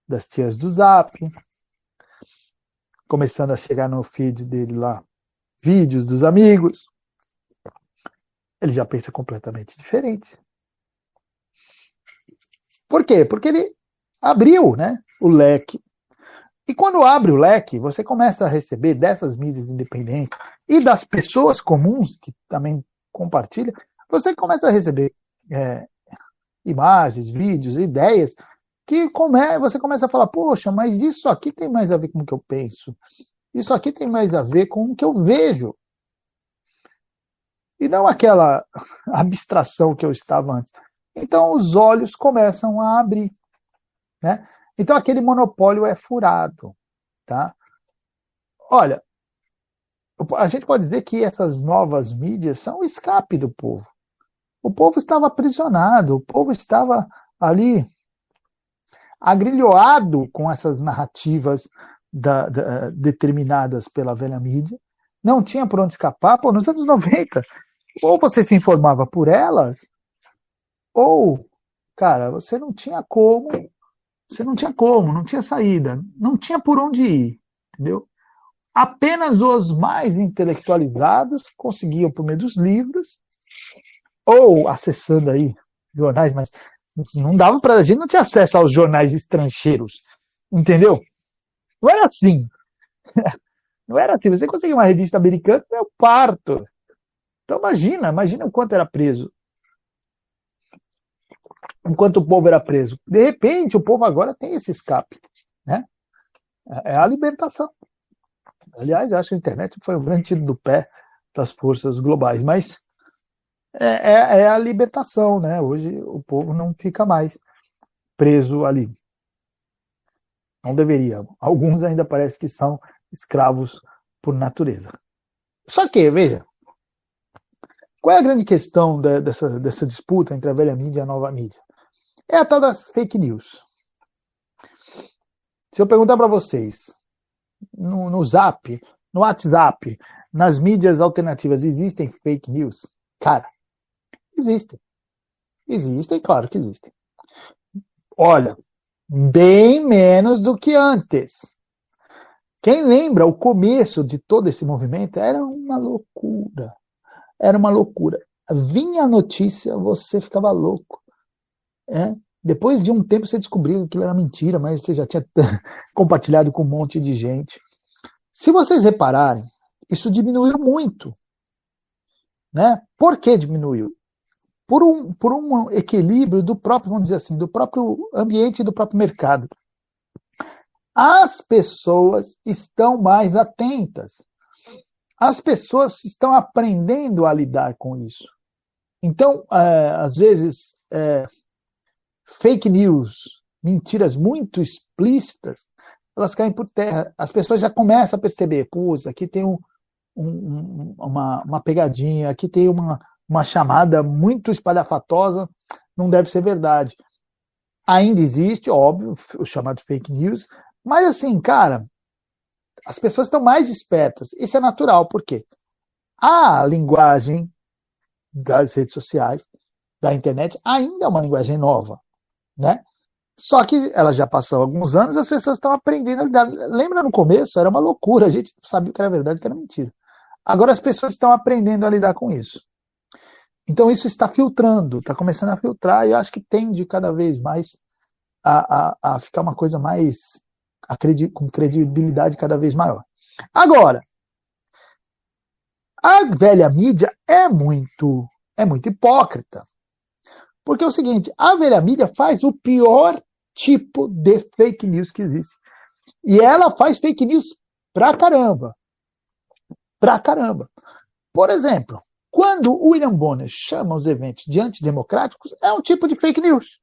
Speaker 1: das tias do Zap, começando a chegar no feed dele lá vídeos dos amigos. Ele já pensa completamente diferente. Por quê? Porque ele abriu né, o leque. E quando abre o leque, você começa a receber dessas mídias independentes e das pessoas comuns que também compartilham, você começa a receber é, imagens, vídeos, ideias que come, você começa a falar, poxa, mas isso aqui tem mais a ver com o que eu penso. Isso aqui tem mais a ver com o que eu vejo. E não aquela abstração que eu estava antes. Então os olhos começam a abrir. Né? Então aquele monopólio é furado. Tá? Olha, a gente pode dizer que essas novas mídias são o escape do povo. O povo estava aprisionado, o povo estava ali agrilhoado com essas narrativas da, da, determinadas pela velha mídia, não tinha por onde escapar. Pô, nos anos 90, ou você se informava por elas, ou, cara, você não tinha como, você não tinha como, não tinha saída, não tinha por onde ir, entendeu? Apenas os mais intelectualizados conseguiam, por meio dos livros, ou acessando aí jornais mais não dava para a gente não tinha acesso aos jornais estrangeiros, entendeu? Não era assim. Não era assim. Você conseguia uma revista americana, eu parto. Então imagina, imagina o quanto era preso. Enquanto o povo era preso. De repente, o povo agora tem esse escape. Né? É a libertação. Aliás, acho que a internet foi um grande tiro do pé das forças globais. Mas é, é, é a libertação, né? Hoje o povo não fica mais preso ali. Não deveria. Alguns ainda parece que são escravos por natureza. Só que, veja, qual é a grande questão dessa, dessa disputa entre a velha mídia e a nova mídia? É a tal das fake news. Se eu perguntar para vocês, no, no Zap, no WhatsApp, nas mídias alternativas, existem fake news? Cara, Existem. Existem, claro que existem. Olha, bem menos do que antes. Quem lembra o começo de todo esse movimento era uma loucura. Era uma loucura. Vinha a notícia, você ficava louco. É? Depois de um tempo você descobriu que aquilo era mentira, mas você já tinha compartilhado com um monte de gente. Se vocês repararem, isso diminuiu muito. Né? Por que diminuiu? Por um, por um equilíbrio do próprio, vamos dizer assim, do próprio ambiente e do próprio mercado as pessoas estão mais atentas. As pessoas estão aprendendo a lidar com isso. Então, é, às vezes, é, fake news, mentiras muito explícitas, elas caem por terra. As pessoas já começam a perceber, putz, aqui tem um, um, uma, uma pegadinha, aqui tem uma, uma chamada muito espalhafatosa, não deve ser verdade. Ainda existe, óbvio, o chamado fake news, mas assim, cara, as pessoas estão mais espertas. Isso é natural, por quê? A linguagem das redes sociais, da internet, ainda é uma linguagem nova, né? Só que ela já passou alguns anos, as pessoas estão aprendendo a lidar. Lembra no começo? Era uma loucura, a gente sabia que era verdade, que era mentira. Agora as pessoas estão aprendendo a lidar com isso. Então isso está filtrando, está começando a filtrar e eu acho que tende cada vez mais a, a, a ficar uma coisa mais com credibilidade cada vez maior. Agora, a velha mídia é muito, é muito hipócrita. Porque é o seguinte, a velha mídia faz o pior tipo de fake news que existe. E ela faz fake news pra caramba. Pra caramba. Por exemplo, quando o William Bonner chama os eventos de antidemocráticos, é um tipo de fake news.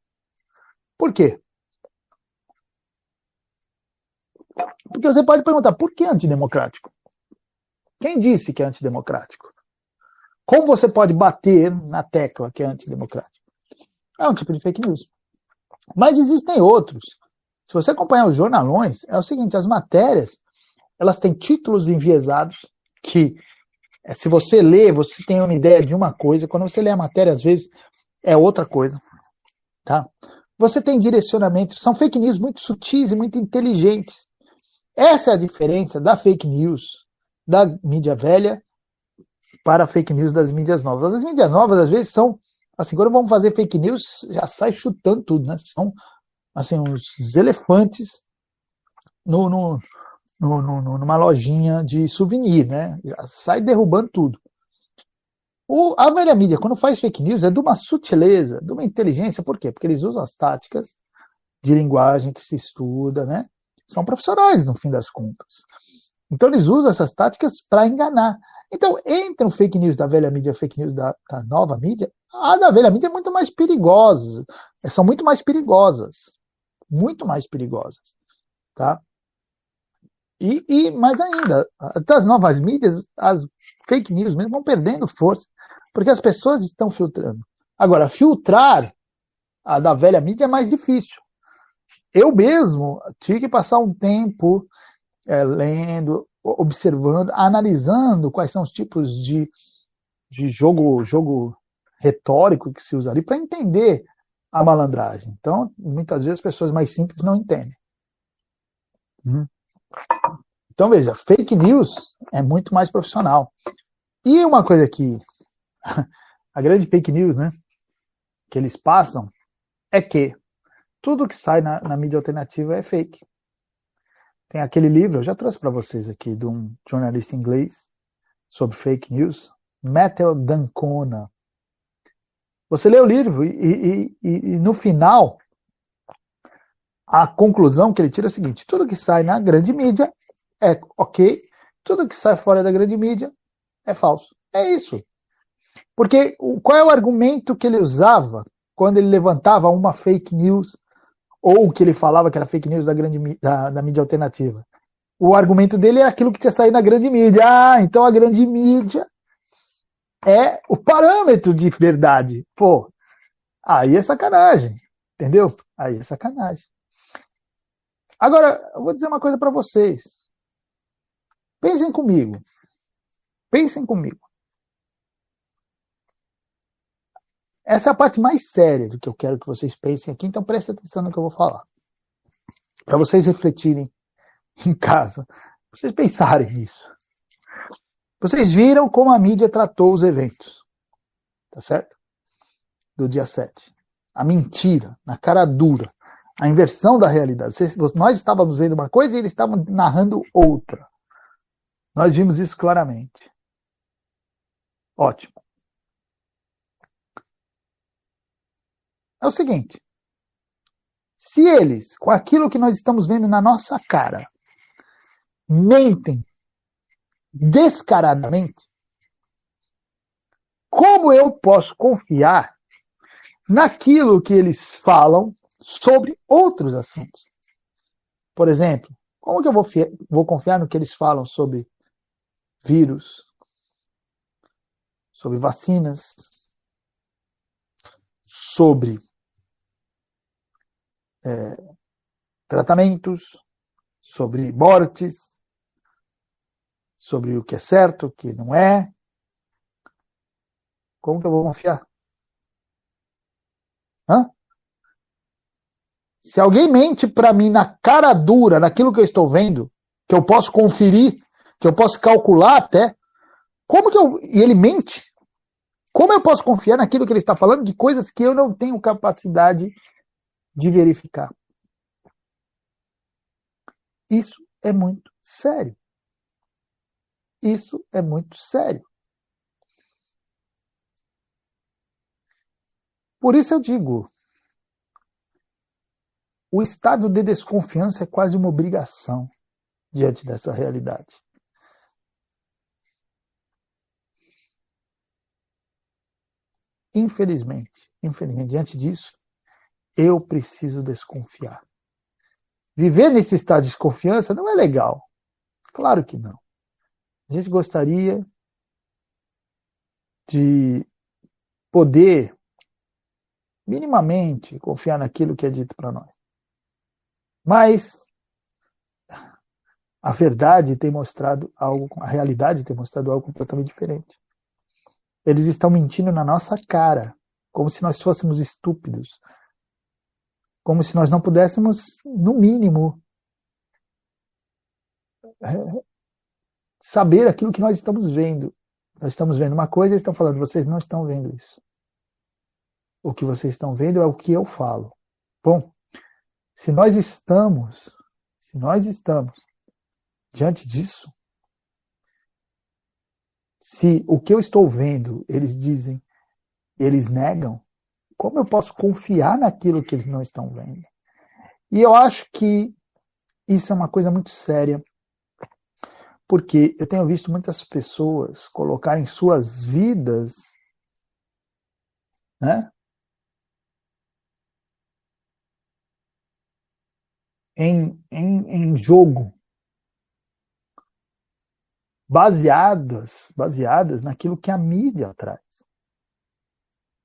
Speaker 1: Por quê? Porque você pode perguntar, por que antidemocrático? Quem disse que é antidemocrático? Como você pode bater na tecla que é antidemocrático? É um tipo de fake news. Mas existem outros. Se você acompanhar os jornalões, é o seguinte, as matérias, elas têm títulos enviesados que, se você lê, você tem uma ideia de uma coisa, quando você lê a matéria, às vezes, é outra coisa. Tá? Você tem direcionamentos, são fake news muito sutis e muito inteligentes. Essa é a diferença da fake news da mídia velha para a fake news das mídias novas. As mídias novas, às vezes, são, assim, quando vamos fazer fake news, já sai chutando tudo, né? São, assim, uns elefantes no, no, no, no numa lojinha de souvenir, né? Sai derrubando tudo. O, a velha mídia, quando faz fake news, é de uma sutileza, de uma inteligência. Por quê? Porque eles usam as táticas de linguagem que se estuda, né? são profissionais, no fim das contas. Então eles usam essas táticas para enganar. Então, entre o fake news da velha mídia e fake news da, da, nova mídia, a da velha mídia é muito mais perigosa. São muito mais perigosas. Muito mais perigosas. Tá? E, e mais ainda, das novas mídias, as fake news mesmo vão perdendo força, porque as pessoas estão filtrando. Agora, filtrar a da velha mídia é mais difícil eu mesmo tive que passar um tempo é, lendo, observando, analisando quais são os tipos de, de jogo, jogo retórico que se usa ali para entender a malandragem. Então, muitas vezes as pessoas mais simples não entendem. Hum. Então, veja, fake news é muito mais profissional. E uma coisa que a grande fake news, né, que eles passam é que tudo que sai na, na mídia alternativa é fake. Tem aquele livro, eu já trouxe para vocês aqui, de um jornalista inglês sobre fake news, Matthew Dancona. Você lê o livro e, e, e, e no final a conclusão que ele tira é a seguinte: tudo que sai na grande mídia é ok, tudo que sai fora da grande mídia é falso. É isso. Porque qual é o argumento que ele usava quando ele levantava uma fake news ou que ele falava que era fake news da, grande, da, da mídia alternativa. O argumento dele é aquilo que tinha saído na grande mídia. Ah, então a grande mídia é o parâmetro de verdade. Pô, aí é sacanagem. Entendeu? Aí é sacanagem. Agora, eu vou dizer uma coisa para vocês. Pensem comigo. Pensem comigo. Essa é a parte mais séria do que eu quero que vocês pensem aqui, então prestem atenção no que eu vou falar. Para vocês refletirem em casa vocês pensarem nisso. Vocês viram como a mídia tratou os eventos. Tá certo? Do dia 7. A mentira, na cara dura. A inversão da realidade. Nós estávamos vendo uma coisa e eles estavam narrando outra. Nós vimos isso claramente. Ótimo. É o seguinte: se eles, com aquilo que nós estamos vendo na nossa cara, mentem descaradamente, como eu posso confiar naquilo que eles falam sobre outros assuntos? Por exemplo, como que eu vou, vou confiar no que eles falam sobre vírus, sobre vacinas, sobre é, tratamentos, sobre mortes, sobre o que é certo, o que não é. Como que eu vou confiar? Hã? Se alguém mente para mim na cara dura, naquilo que eu estou vendo, que eu posso conferir, que eu posso calcular até, como que eu. E ele mente? Como eu posso confiar naquilo que ele está falando de coisas que eu não tenho capacidade de verificar? Isso é muito sério. Isso é muito sério. Por isso eu digo, o estado de desconfiança é quase uma obrigação diante dessa realidade. Infelizmente, infelizmente, diante disso, eu preciso desconfiar. Viver nesse estado de desconfiança não é legal. Claro que não. A gente gostaria de poder minimamente confiar naquilo que é dito para nós. Mas a verdade tem mostrado algo, a realidade tem mostrado algo completamente diferente. Eles estão mentindo na nossa cara, como se nós fôssemos estúpidos. Como se nós não pudéssemos, no mínimo, é, saber aquilo que nós estamos vendo. Nós estamos vendo uma coisa e eles estão falando, vocês não estão vendo isso. O que vocês estão vendo é o que eu falo. Bom, se nós estamos, se nós estamos diante disso, se o que eu estou vendo, eles dizem, eles negam, como eu posso confiar naquilo que eles não estão vendo? E eu acho que isso é uma coisa muito séria, porque eu tenho visto muitas pessoas colocarem suas vidas né, em, em, em jogo baseadas, baseadas naquilo que a mídia traz,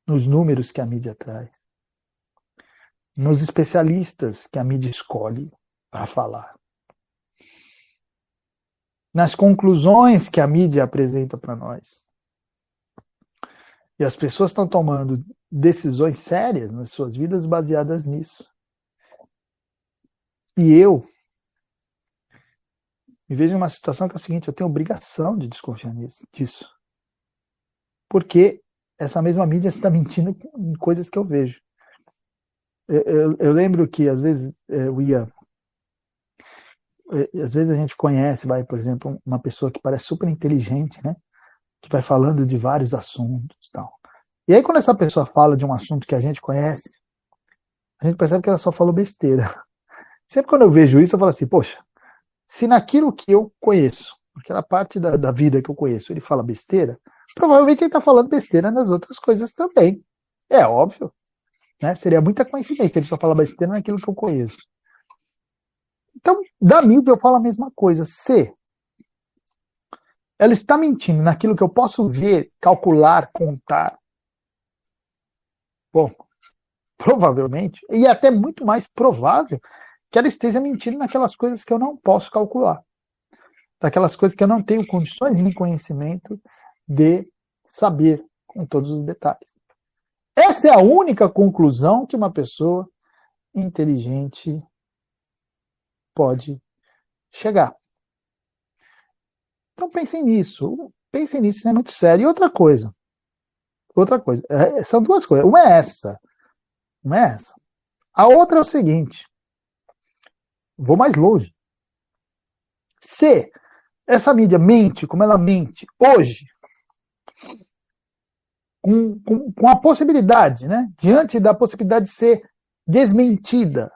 Speaker 1: nos números que a mídia traz, nos especialistas que a mídia escolhe para falar, nas conclusões que a mídia apresenta para nós. E as pessoas estão tomando decisões sérias nas suas vidas baseadas nisso. E eu me vejo uma situação que é o seguinte: eu tenho obrigação de desconfiar disso. Porque essa mesma mídia está mentindo em coisas que eu vejo. Eu, eu, eu lembro que às vezes é, eu ia. É, às vezes a gente conhece, vai, por exemplo, uma pessoa que parece super inteligente, né? Que vai falando de vários assuntos tal. E aí, quando essa pessoa fala de um assunto que a gente conhece, a gente percebe que ela só falou besteira. Sempre quando eu vejo isso, eu falo assim, poxa, se naquilo que eu conheço, aquela parte da, da vida que eu conheço, ele fala besteira, provavelmente ele está falando besteira nas outras coisas também. É óbvio. Né? Seria muita coincidência ele só falar besteira naquilo que eu conheço. Então, da mídia eu falo a mesma coisa. Se ela está mentindo naquilo que eu posso ver, calcular, contar, bom, provavelmente, e é até muito mais provável que ela esteja mentindo naquelas coisas que eu não posso calcular, daquelas coisas que eu não tenho condições nem conhecimento de saber com todos os detalhes. Essa é a única conclusão que uma pessoa inteligente pode chegar. Então pensem nisso. Pensem nisso, isso é muito sério. E outra coisa. Outra coisa. É, são duas coisas. Uma é essa. Uma é essa. A outra é o seguinte. Vou mais longe. Se essa mídia mente como ela mente hoje, com, com, com a possibilidade, né, diante da possibilidade de ser desmentida,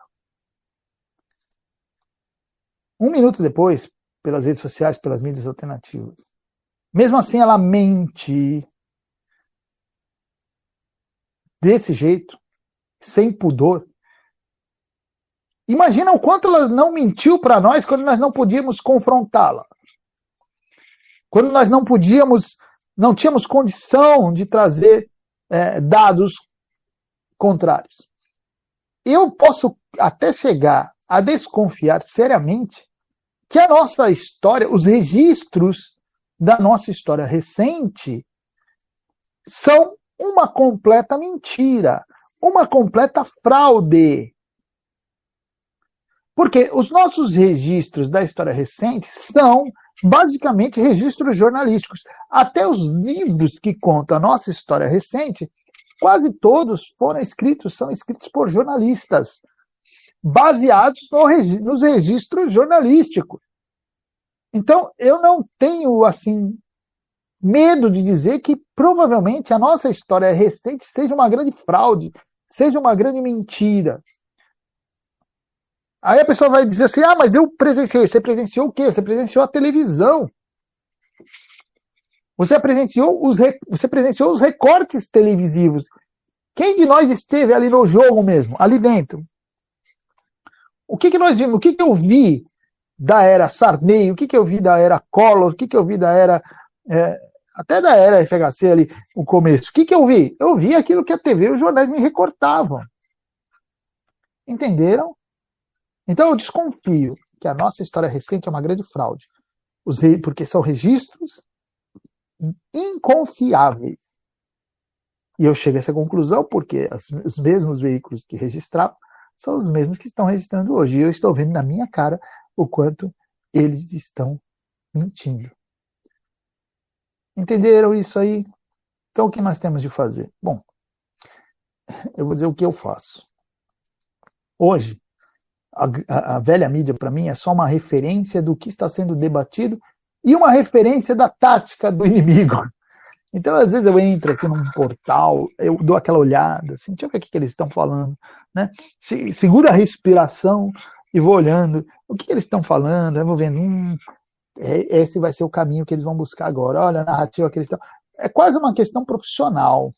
Speaker 1: um minuto depois, pelas redes sociais, pelas mídias alternativas. Mesmo assim, ela mente desse jeito, sem pudor. Imagina o quanto ela não mentiu para nós quando nós não podíamos confrontá-la. Quando nós não podíamos, não tínhamos condição de trazer é, dados contrários. Eu posso até chegar a desconfiar seriamente que a nossa história, os registros da nossa história recente, são uma completa mentira, uma completa fraude. Porque os nossos registros da história recente são basicamente registros jornalísticos. Até os livros que contam a nossa história recente, quase todos foram escritos, são escritos por jornalistas baseados no, nos registros jornalísticos. Então, eu não tenho, assim, medo de dizer que provavelmente a nossa história recente seja uma grande fraude, seja uma grande mentira. Aí a pessoa vai dizer assim: ah, mas eu presenciei. Você presenciou o quê? Você presenciou a televisão. Você presenciou os, você presenciou os recortes televisivos. Quem de nós esteve ali no jogo mesmo, ali dentro? O que, que nós vimos? O que, que eu vi da era Sarney? O que, que eu vi da era Collor? O que, que eu vi da era. É, até da era FHC ali, o começo. O que, que eu vi? Eu vi aquilo que a TV e os jornais me recortavam. Entenderam? Então eu desconfio que a nossa história recente é uma grande fraude. Porque são registros inconfiáveis. E eu chego a essa conclusão porque os mesmos veículos que registravam são os mesmos que estão registrando hoje. E eu estou vendo na minha cara o quanto eles estão mentindo. Entenderam isso aí? Então o que nós temos de fazer? Bom, eu vou dizer o que eu faço. Hoje, a, a, velha mídia para mim é só uma referência do que está sendo debatido e uma referência da tática do inimigo. Então, às vezes eu entro assim num portal, eu dou aquela olhada, assim, deixa eu ver o que, que eles estão falando, né? Se, segura a respiração e vou olhando, o que, que eles estão falando, eu vou vendo, hum, é, esse vai ser o caminho que eles vão buscar agora, olha a narrativa que eles estão... É quase uma questão profissional,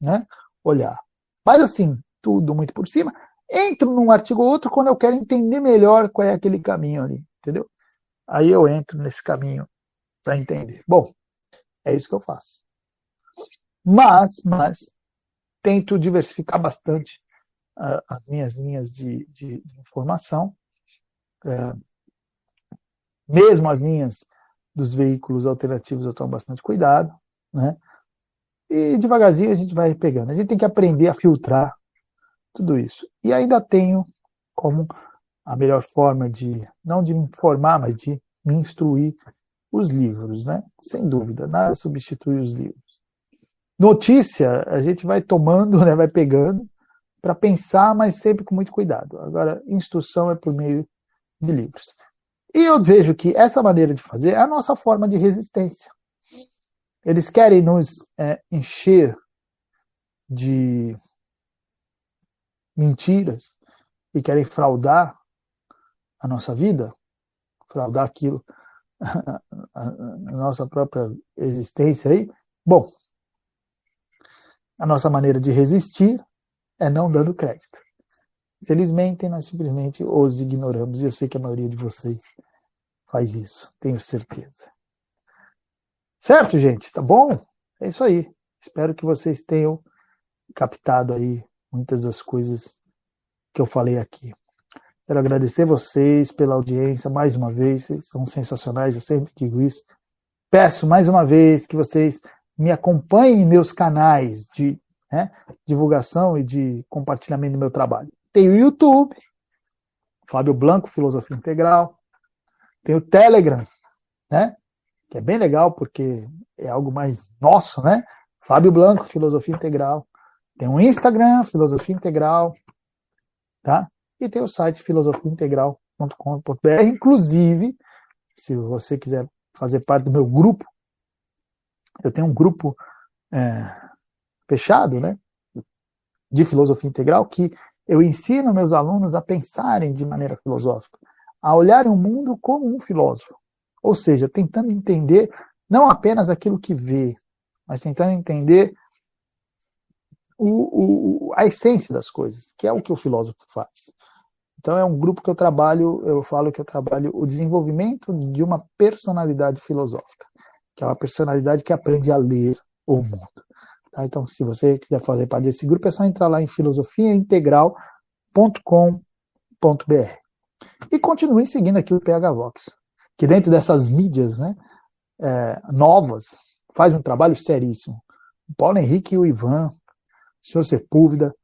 Speaker 1: né? Olhar. Mas assim, tudo muito por cima. Entro num artigo ou outro quando eu quero entender melhor qual é aquele caminho ali, entendeu? Aí eu entro nesse caminho para entender. Bom, é isso que eu faço. Mas, mas, tento diversificar bastante uh, as minhas linhas de, de, de informação. Uh, mesmo as linhas dos veículos alternativos eu tomo bastante cuidado, né? E devagarzinho a gente vai pegando. A gente tem que aprender a filtrar tudo isso. E ainda tenho como a melhor forma de, não de me informar, mas de me instruir, os livros, né? Sem dúvida, nada substitui os livros. Notícia, a gente vai tomando, né, vai pegando para pensar, mas sempre com muito cuidado. Agora, instrução é por meio de livros. E eu vejo que essa maneira de fazer é a nossa forma de resistência. Eles querem nos é, encher de mentiras e querem fraudar a nossa vida, fraudar aquilo a, a, nossa própria existência aí, bom, a nossa maneira de resistir é não dando crédito. Se eles mentem, nós simplesmente os ignoramos. E eu sei que a maioria de vocês faz isso, tenho certeza. Certo, gente? Tá bom? É isso aí. Espero que vocês tenham captado aí muitas das coisas que eu falei aqui. Quero agradecer vocês pela audiência mais uma vez, vocês são sensacionais, eu sempre digo isso. Peço mais uma vez que vocês me acompanhem em meus canais de né, divulgação e de compartilhamento do meu trabalho. Tem o YouTube, Fábio Blanco, Filosofia Integral. Tem o Telegram, né? que é bem legal porque é algo mais nosso, né? Fábio Blanco, Filosofia Integral. Tem um Instagram, Filosofia Integral, tá? E tem o site filosofiaintegral.com.br. Inclusive, se você quiser fazer parte do meu grupo, eu tenho um grupo é, fechado, né? De filosofia integral que eu ensino meus alunos a pensarem de maneira filosófica, a olharem o mundo como um filósofo. Ou seja, tentando entender não apenas aquilo que vê, mas tentando entender o, o, a essência das coisas, que é o que o filósofo faz. Então é um grupo que eu trabalho, eu falo que eu trabalho o desenvolvimento de uma personalidade filosófica, que é uma personalidade que aprende a ler o mundo. Tá? Então, se você quiser fazer parte desse grupo, é só entrar lá em filosofiaintegral.com.br. E continue seguindo aqui o PH Vox, que dentro dessas mídias né, é, novas, faz um trabalho seríssimo. O Paulo Henrique e o Ivan, senhor Sepúlveda.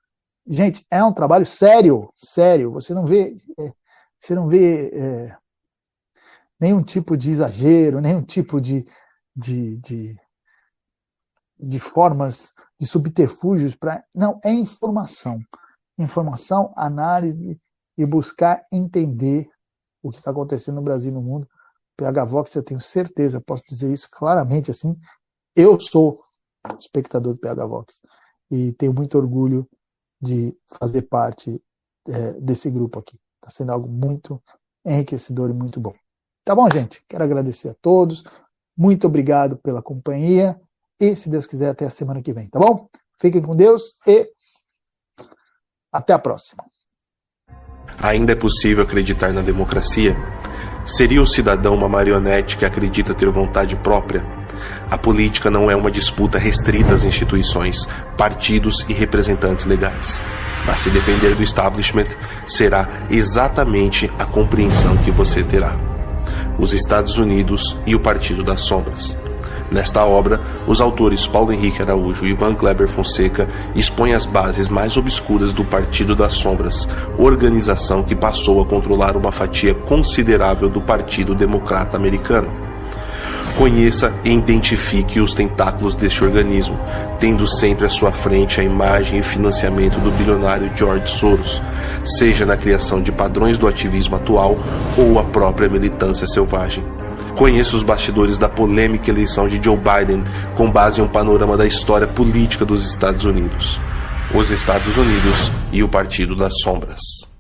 Speaker 1: Gente, é um trabalho sério, sério. Você não vê, é, você não vê é, nenhum tipo de exagero, nenhum tipo de, de, de, de formas, de subterfúgios para. Não, é informação. Informação, análise e buscar entender o que está acontecendo no Brasil e no mundo. PH Vox, eu tenho certeza, posso dizer isso claramente assim. Eu sou espectador do PH Vox e tenho muito orgulho de fazer parte é, desse grupo aqui. Está sendo algo muito enriquecedor e muito bom. Tá bom, gente? Quero agradecer a todos. Muito obrigado pela companhia. E, se Deus quiser, até a semana que vem, tá bom? Fiquem com Deus e até a próxima.
Speaker 2: Ainda é possível acreditar na democracia? Seria o cidadão uma marionete que acredita ter vontade própria? A política não é uma disputa restrita às instituições, partidos e representantes legais. Mas se depender do establishment, será exatamente a compreensão que você terá. Os Estados Unidos e o Partido das Sombras. Nesta obra, os autores Paulo Henrique Araújo e Ivan Kleber Fonseca expõem as bases mais obscuras do Partido das Sombras, organização que passou a controlar uma fatia considerável do Partido Democrata Americano. Conheça e identifique os tentáculos deste organismo, tendo sempre à sua frente a imagem e financiamento do bilionário George Soros, seja na criação de padrões do ativismo atual ou a própria militância selvagem. Conheça os bastidores da polêmica eleição de Joe Biden com base em um panorama da história política dos Estados Unidos. Os Estados Unidos e o Partido das Sombras.